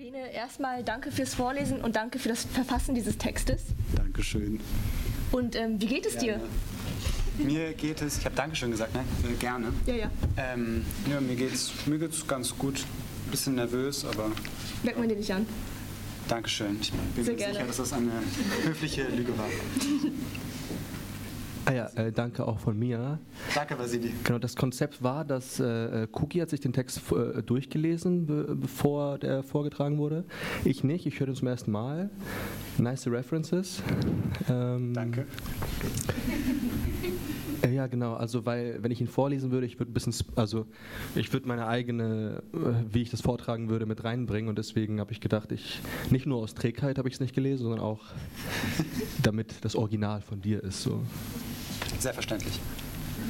Bene, erstmal danke fürs Vorlesen und danke für das Verfassen dieses Textes. Dankeschön. Und ähm, wie geht es Gerne. dir? Mir geht es, ich habe Dankeschön gesagt, ne? Äh, gerne. Ja, ja. Ähm, ja, mir geht's, mir geht's ganz gut. Bisschen nervös, aber Merkt man dir nicht an. Dankeschön. Ich bin Sehr mir gerne. sicher, dass das eine höfliche Lüge war. Ah ja, äh, danke auch von mir. Danke, Vasili. Genau, das Konzept war, dass äh, Cookie hat sich den Text äh, durchgelesen, be bevor der vorgetragen wurde. Ich nicht, ich höre den zum ersten Mal. Nice References. Ähm, Danke. Äh, ja, genau. Also, weil, wenn ich ihn vorlesen würde, ich würde ein bisschen, also, ich würde meine eigene, äh, wie ich das vortragen würde, mit reinbringen. Und deswegen habe ich gedacht, ich, nicht nur aus Trägheit habe ich es nicht gelesen, sondern auch, damit das Original von dir ist. So. Sehr verständlich.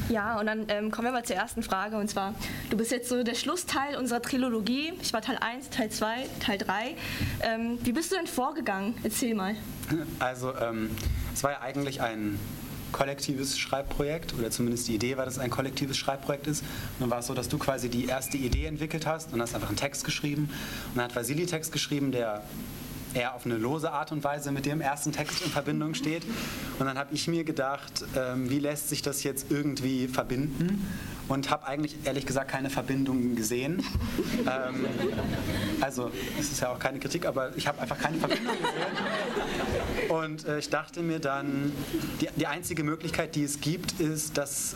Ja, und dann ähm, kommen wir mal zur ersten Frage. Und zwar, du bist jetzt so der Schlussteil unserer Trilogie. Ich war Teil 1, Teil 2, Teil 3. Ähm, wie bist du denn vorgegangen? Erzähl mal. Also, ähm, es war ja eigentlich ein kollektives Schreibprojekt, oder zumindest die Idee war, dass es ein kollektives Schreibprojekt ist. Und dann war es so, dass du quasi die erste Idee entwickelt hast und hast einfach einen Text geschrieben. Und dann hat Vasili Text geschrieben, der eher auf eine lose Art und Weise mit dem ersten Text in Verbindung steht. Und dann habe ich mir gedacht, ähm, wie lässt sich das jetzt irgendwie verbinden? Und habe eigentlich ehrlich gesagt keine Verbindungen gesehen. ähm, also, es ist ja auch keine Kritik, aber ich habe einfach keine Verbindung gesehen. Und äh, ich dachte mir dann, die, die einzige Möglichkeit, die es gibt, ist, dass,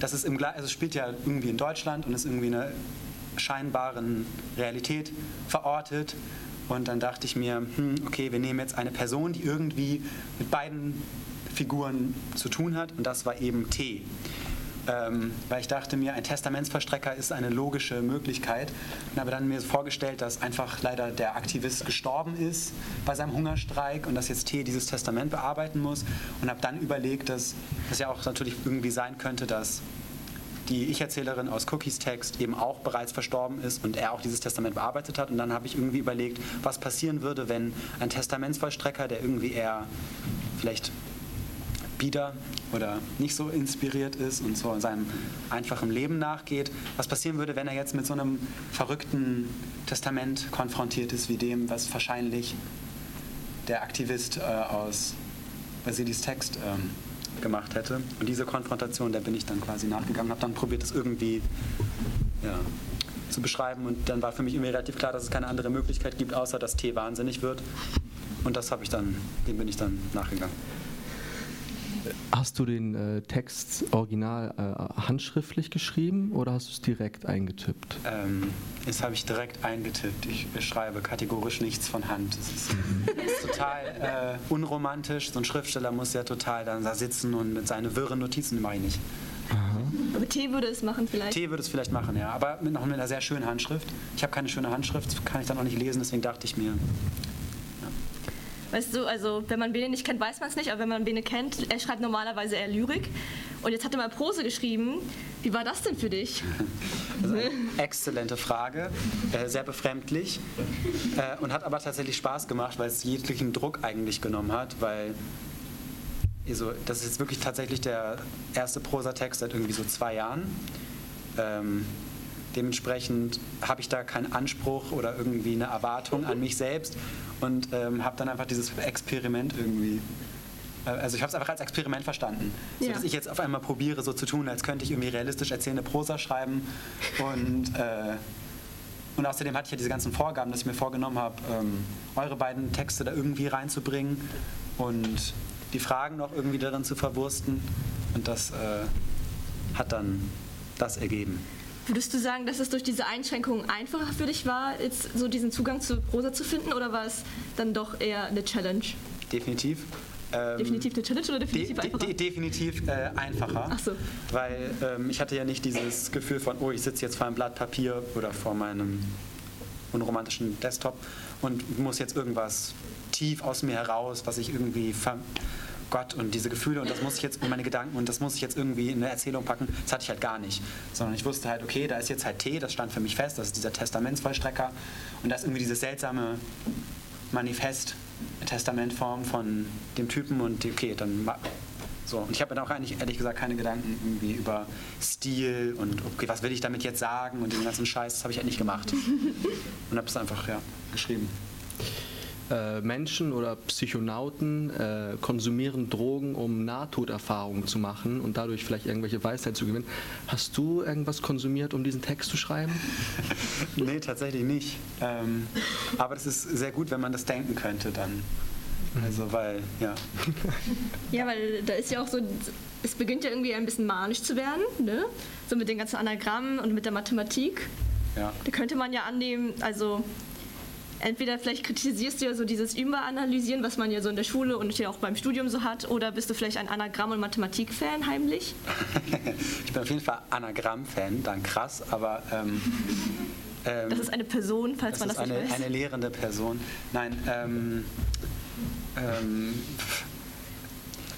dass es im also es spielt ja irgendwie in Deutschland und ist irgendwie in einer scheinbaren Realität verortet. Und dann dachte ich mir, hm, okay, wir nehmen jetzt eine Person, die irgendwie mit beiden Figuren zu tun hat, und das war eben T. Ähm, weil ich dachte mir, ein Testamentsverstrecker ist eine logische Möglichkeit. Und habe dann mir vorgestellt, dass einfach leider der Aktivist gestorben ist bei seinem Hungerstreik und dass jetzt T dieses Testament bearbeiten muss. Und habe dann überlegt, dass das ja auch natürlich irgendwie sein könnte, dass die Ich-Erzählerin aus Cookies Text eben auch bereits verstorben ist und er auch dieses Testament bearbeitet hat. Und dann habe ich irgendwie überlegt, was passieren würde, wenn ein Testamentsvollstrecker, der irgendwie eher vielleicht bieder oder nicht so inspiriert ist und so seinem einfachen Leben nachgeht, was passieren würde, wenn er jetzt mit so einem verrückten Testament konfrontiert ist, wie dem, was wahrscheinlich der Aktivist äh, aus Basilis Text ähm, gemacht hätte. Und diese Konfrontation, der bin ich dann quasi nachgegangen, habe dann probiert, das irgendwie ja, zu beschreiben. Und dann war für mich irgendwie relativ klar, dass es keine andere Möglichkeit gibt, außer dass T wahnsinnig wird. Und das habe ich dann, dem bin ich dann nachgegangen. Hast du den äh, Text original äh, handschriftlich geschrieben oder hast du es direkt eingetippt? Ähm, das habe ich direkt eingetippt. Ich schreibe kategorisch nichts von Hand. Das ist, ist total äh, unromantisch. So ein Schriftsteller muss ja total dann da sitzen und mit seine wirren Notizen mache ich nicht. Aber T würde es machen vielleicht. T würde es vielleicht machen, ja, aber mit, noch mit einer sehr schönen Handschrift. Ich habe keine schöne Handschrift, kann ich dann auch nicht lesen, deswegen dachte ich mir, Weißt du, also wenn man Bene nicht kennt, weiß man es nicht, aber wenn man Bene kennt, er schreibt normalerweise eher Lyrik. Und jetzt hat er mal Prose geschrieben. Wie war das denn für dich? Eine exzellente Frage, äh, sehr befremdlich äh, und hat aber tatsächlich Spaß gemacht, weil es jeglichen Druck eigentlich genommen hat, weil also, das ist jetzt wirklich tatsächlich der erste Prosatext seit irgendwie so zwei Jahren. Ähm, dementsprechend habe ich da keinen Anspruch oder irgendwie eine Erwartung an mich selbst und ähm, habe dann einfach dieses Experiment irgendwie äh, also ich habe es einfach als Experiment verstanden. So, Ja. dass ich jetzt auf einmal probiere, so zu tun, als könnte ich irgendwie realistisch erzählende Prosa schreiben. Und, äh, und außerdem hatte ich ja diese ganzen Vorgaben, dass ich mir vorgenommen habe, ähm, eure beiden Texte da irgendwie reinzubringen und die Fragen noch irgendwie darin zu verwursten. Und das äh, hat dann das ergeben. Würdest du sagen, dass es durch diese Einschränkungen einfacher für dich war, jetzt so diesen Zugang zu Prosa zu finden? Oder war es dann doch eher eine Challenge? Definitiv. Ähm, Definitiv eine Challenge oder De definitiv de einfacher? de definitiv äh, einfacher. Ach so. Weil ähm, ich hatte ja nicht dieses Gefühl von, oh, ich sitze jetzt vor einem Blatt Papier oder vor meinem unromantischen Desktop und muss jetzt irgendwas tief aus mir heraus, was ich irgendwie Gott und diese Gefühle und das muss ich jetzt und meine Gedanken und das muss ich jetzt irgendwie in eine Erzählung packen. Das hatte ich halt gar nicht, sondern ich wusste halt, okay, da ist jetzt halt T, das stand für mich fest, das ist dieser Testamentsvollstrecker und da ist irgendwie dieses seltsame Manifest, Testamentform von dem Typen und okay, dann So, und ich habe mir dann auch eigentlich ehrlich gesagt keine Gedanken irgendwie über Stil und okay, was will ich damit jetzt sagen und den ganzen Scheiß, das habe ich halt nicht gemacht. Und habe es einfach ja, geschrieben. Äh, Menschen oder Psychonauten äh, konsumieren Drogen, um Nahtoderfahrungen zu machen und dadurch vielleicht irgendwelche Weisheit zu gewinnen. Hast du irgendwas konsumiert, um diesen Text zu schreiben? nee, tatsächlich nicht. Ähm, aber das ist sehr gut, wenn man das denken könnte dann. Also, weil, ja. Ja, weil da ist ja auch so, es beginnt ja irgendwie ein bisschen manisch zu werden, ne? So mit den ganzen Anagrammen und mit der Mathematik. ja. Da könnte man ja annehmen, also entweder vielleicht kritisierst du ja so dieses Überanalysieren, was man ja so in der Schule und hier auch beim Studium so hat, oder bist du vielleicht ein Anagramm- und Mathematik-Fan heimlich? Ich bin auf jeden Fall Anagramm-Fan, dann krass, aber. Ähm, ähm, Das ist eine Person, falls das man ist das nicht eine, weiß. eine lehrende Person. Nein, ähm, ähm,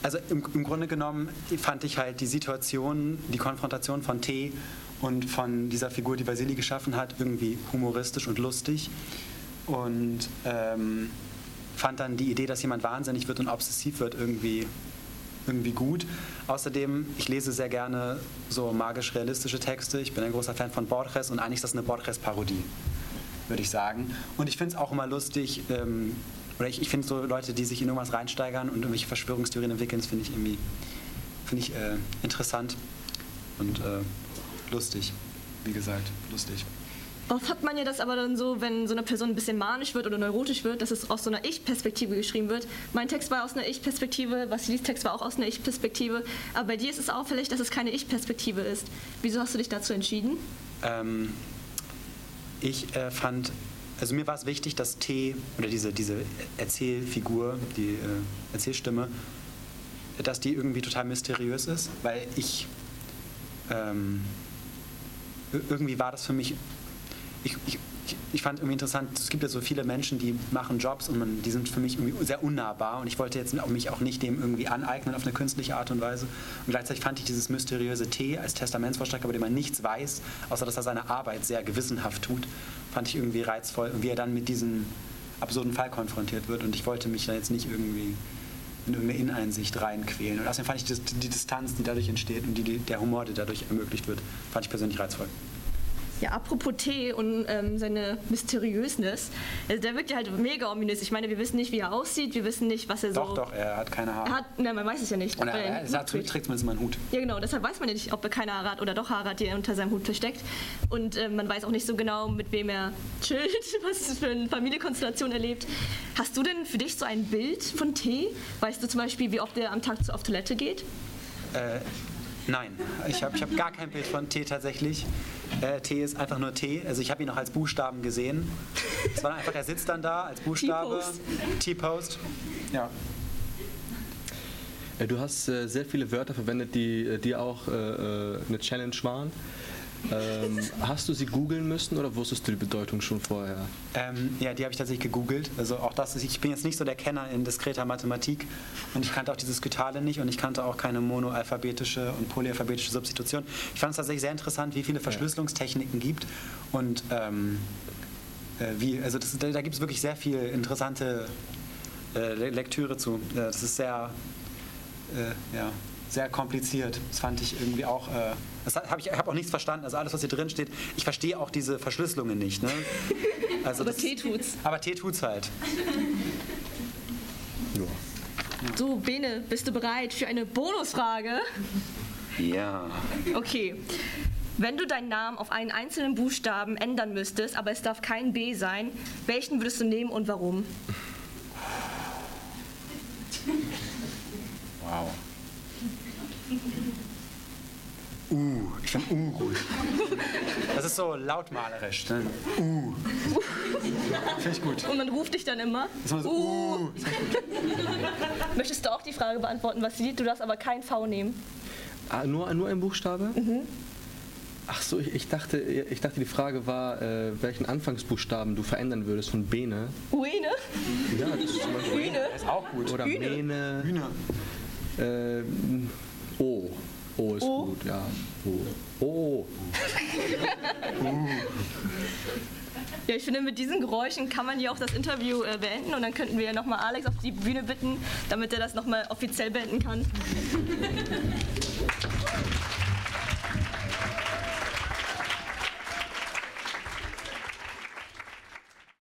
also im, im Grunde genommen fand ich halt die Situation, die Konfrontation von T und von dieser Figur, die Vasili geschaffen hat, irgendwie humoristisch und lustig. Und ähm, fand dann die Idee, dass jemand wahnsinnig wird und obsessiv wird, irgendwie, irgendwie gut. Außerdem, ich lese sehr gerne so magisch-realistische Texte. Ich bin ein großer Fan von Borges und eigentlich ist das eine Borges-Parodie würde ich sagen. Und ich finde es auch immer lustig, ähm, oder ich, ich finde so Leute, die sich in irgendwas reinsteigern und irgendwelche Verschwörungstheorien entwickeln, finde ich irgendwie finde ich, äh, interessant und äh, lustig. Wie gesagt, lustig. Oft hat man ja das aber dann so, wenn so eine Person ein bisschen manisch wird oder neurotisch wird, dass es aus so einer Ich-Perspektive geschrieben wird. Mein Text war aus einer Ich-Perspektive, Vasilis Text war auch aus einer Ich-Perspektive. Aber bei dir ist es auffällig, dass es keine Ich-Perspektive ist. Wieso hast du dich dazu entschieden? Ähm, ich äh, fand, also mir war es wichtig, dass T oder diese, diese Erzählfigur, die äh, Erzählstimme, dass die irgendwie total mysteriös ist, weil ich ähm, ir- irgendwie war das für mich, ich, ich, ich- fand irgendwie interessant, es gibt ja so viele Menschen, die machen Jobs und man, die sind für mich irgendwie sehr unnahbar und ich wollte jetzt mich auch nicht dem irgendwie aneignen auf eine künstliche Art und Weise. Und gleichzeitig fand ich dieses mysteriöse T als Testamentsvollstrecker, bei dem man nichts weiß, außer dass er seine Arbeit sehr gewissenhaft tut, fand ich irgendwie reizvoll und wie er dann mit diesem absurden Fall konfrontiert wird und ich wollte mich da jetzt nicht irgendwie in irgendeine Ineinsicht reinquälen. Und außerdem fand ich die Distanz, die dadurch entsteht und die, der Humor, der dadurch ermöglicht wird, fand ich persönlich reizvoll. Ja, apropos T und ähm, seine Mysteriösness. Also der wirkt ja halt mega ominös. Ich meine, wir wissen nicht, wie er aussieht, wir wissen nicht, was er so... Doch, doch, er hat keine Haare. Er hat, na, man weiß es ja nicht. und er, er er, Hut trägt zumindest mal einen Hut. Ja, genau, deshalb weiß man ja nicht, ob er keine Haare hat oder doch Haare hat, die er unter seinem Hut versteckt. Und ähm, man weiß auch nicht so genau, mit wem er chillt, was es für eine Familienkonstellation erlebt. Hast du denn für dich so ein Bild von T? Weißt du zum Beispiel, wie oft er am Tag auf Toilette geht? Äh, nein, ich habe ich hab gar kein Bild von T tatsächlich. Äh, T ist einfach nur T. Also ich habe ihn noch als Buchstaben gesehen. Es war einfach, er sitzt dann da als Buchstabe. T-Post. T-Post. Ja. Äh, Du hast äh, sehr viele Wörter verwendet, die, äh, die auch äh, äh, eine Challenge waren. Ähm, hast du sie googeln müssen oder wusstest du die Bedeutung schon vorher? Ähm, ja, die habe ich tatsächlich gegoogelt. Also auch das ist, ich bin jetzt nicht so der Kenner in diskreter Mathematik und ich kannte auch dieses Skytale nicht und ich kannte auch keine monoalphabetische und polyalphabetische Substitution. Ich fand es tatsächlich sehr interessant, wie viele Verschlüsselungstechniken gibt und ähm, äh, wie, also das, da, gibt es wirklich sehr viel interessante äh, Le- Lektüre zu. Äh, das ist sehr, äh, ja, sehr kompliziert. Das fand ich irgendwie auch. Äh, das habe ich habe auch nichts verstanden. Also alles, was hier drin steht, ich verstehe auch diese Verschlüsselungen nicht. Ne? Also Aber das- T tut's. aber T tut's halt. So, Bene, bist du bereit für eine Bonusfrage? Ja. Okay. Wenn du deinen Namen auf einen einzelnen Buchstaben ändern müsstest, aber es darf kein B sein, welchen würdest du nehmen und warum? Ich Uh gut. Das ist so lautmalerisch. Ne? Uh. Finde ich gut. Und man ruft dich dann immer. Das ist immer so, Uh. uh. Möchtest du auch die Frage beantworten, was sie sieht? Du darfst aber kein V nehmen. Ah, nur, nur ein Buchstabe? Ach so, ich, ich, dachte, ich dachte, die Frage war, äh, welchen Anfangsbuchstaben du verändern würdest von Bene. Uene? Ja, das ist zum Beispiel. Hühne? Ist auch gut. Oder Hühne. Mene. Hühner. Äh, o. O ist O? gut, ja. O. O. Ja, ich finde, mit diesen Geräuschen kann man ja auch das Interview äh, beenden und dann könnten wir ja nochmal Alex auf die Bühne bitten, damit er das nochmal offiziell beenden kann.